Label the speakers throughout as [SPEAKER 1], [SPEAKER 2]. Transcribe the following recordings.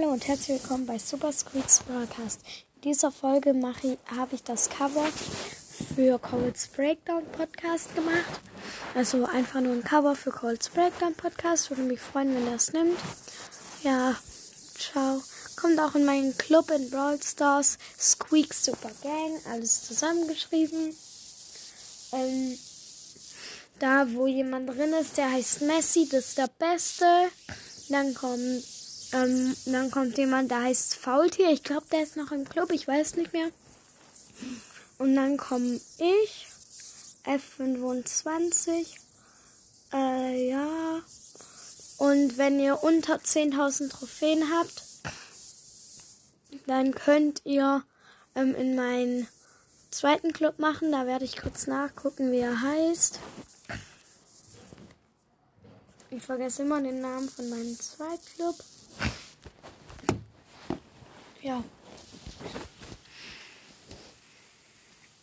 [SPEAKER 1] Hallo und herzlich willkommen bei Super Squeaks Broadcast. In dieser Folge habe ich das Cover für Cole's Breakdown Podcast gemacht. Also einfach nur ein Cover für Cole's Breakdown Podcast. Würde mich freuen, wenn er es nimmt. Ja, ciao. Kommt auch in meinen Club in Brawl Stars. Squeak Super Gang. Alles zusammengeschrieben. Ähm, da, wo jemand drin ist, der heißt Messi. Das ist der Beste. Dann kommt ähm, dann kommt jemand, der heißt Faultier. Ich glaube, der ist noch im Club. Ich weiß nicht mehr. Und dann komme ich. F25. Äh, ja. Und wenn ihr unter 10.000 Trophäen habt, dann könnt ihr ähm, in meinen zweiten Club machen. Da werde ich kurz nachgucken, wie er heißt. Ich vergesse immer den Namen von meinem zweiten Club. Ja.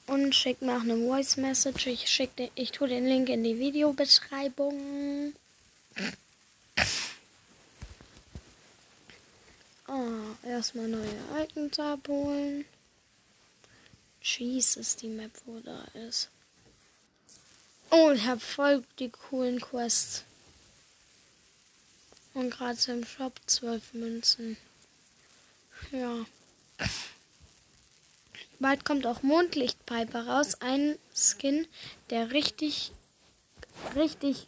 [SPEAKER 1] Und schickt mir auch eine Voice Message. Ich, schick den, ich tue den Link in die Videobeschreibung. Oh, erstmal neue Icons abholen. Jesus, die Map, wo da ist. Oh, ich habe voll die coolen Quests. Und gerade im Shop zwölf Münzen. Ja. Bald kommt auch Mondlichtpiper raus. Ein Skin, der richtig, richtig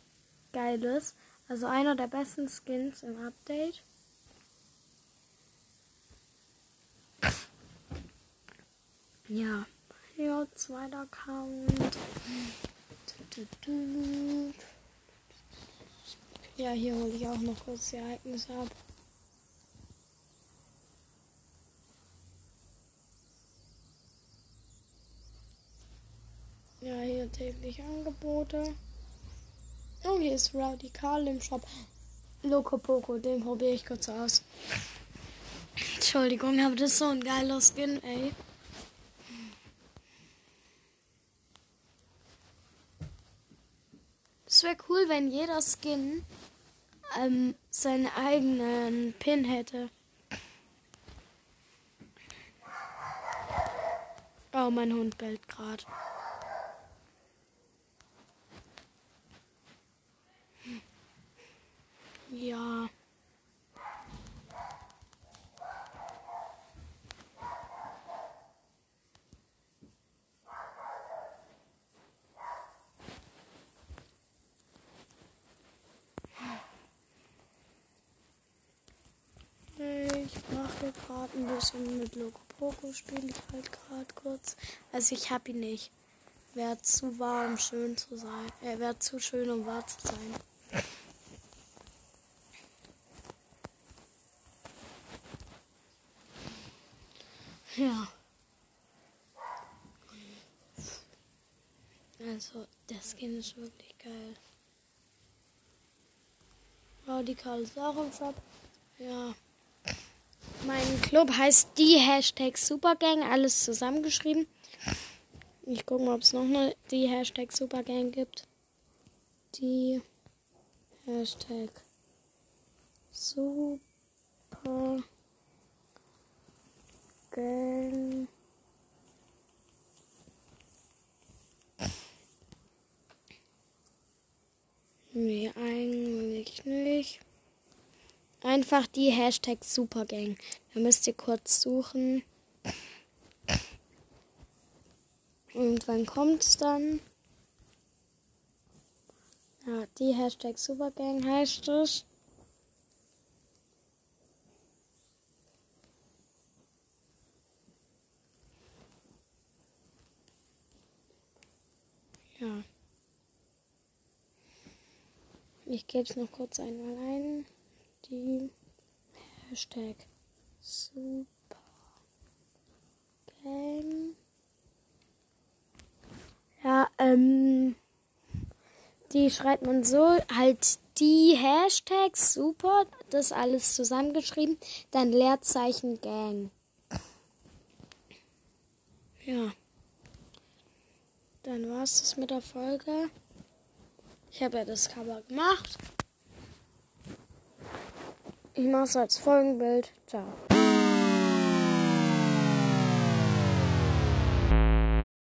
[SPEAKER 1] geil ist. Also einer der besten Skins im Update. Ja. Ja, zweiter Account. Ja, hier hole ich auch noch kurz die Ereignisse ab. Tägliche Angebote. Oh, hier ist Radikal im Shop. Loco Poco, den probiere ich kurz aus. Entschuldigung, aber das ist so ein geiler Skin, ey. Es wäre cool, wenn jeder Skin ähm, seinen eigenen Pin hätte. Oh, mein Hund bellt gerade. Ja. Gerade ein bisschen mit Loco Poco, spiele ich halt gerade kurz. Also ich habe ihn nicht. Wäre zu warm, schön zu sein. Er äh, wäre zu schön, um wahr zu sein. Ja. Also, der Skin ist wirklich geil. Radikal ist auch im Shop. Ja. Mein Club heißt die Hashtag Supergang, alles zusammengeschrieben. Ich gucke mal, ob es noch eine die Hashtag Supergang gibt. Die Hashtag Super Gang. Nee, eigentlich nicht. Einfach die Hashtag Supergang. Da müsst ihr kurz suchen. Und wann kommt es dann? Ja, die Hashtag Supergang heißt es. Ja. Ich gebe es noch kurz einmal ein. Die Hashtag Super Gang. Ja, ähm, die schreibt man so, halt die Hashtags super, das alles zusammengeschrieben, dann Leerzeichen Gang. Ja. Dann war es das mit der Folge. Ich habe ja das Cover gemacht. Ich mache es als Folgenbild. Ciao.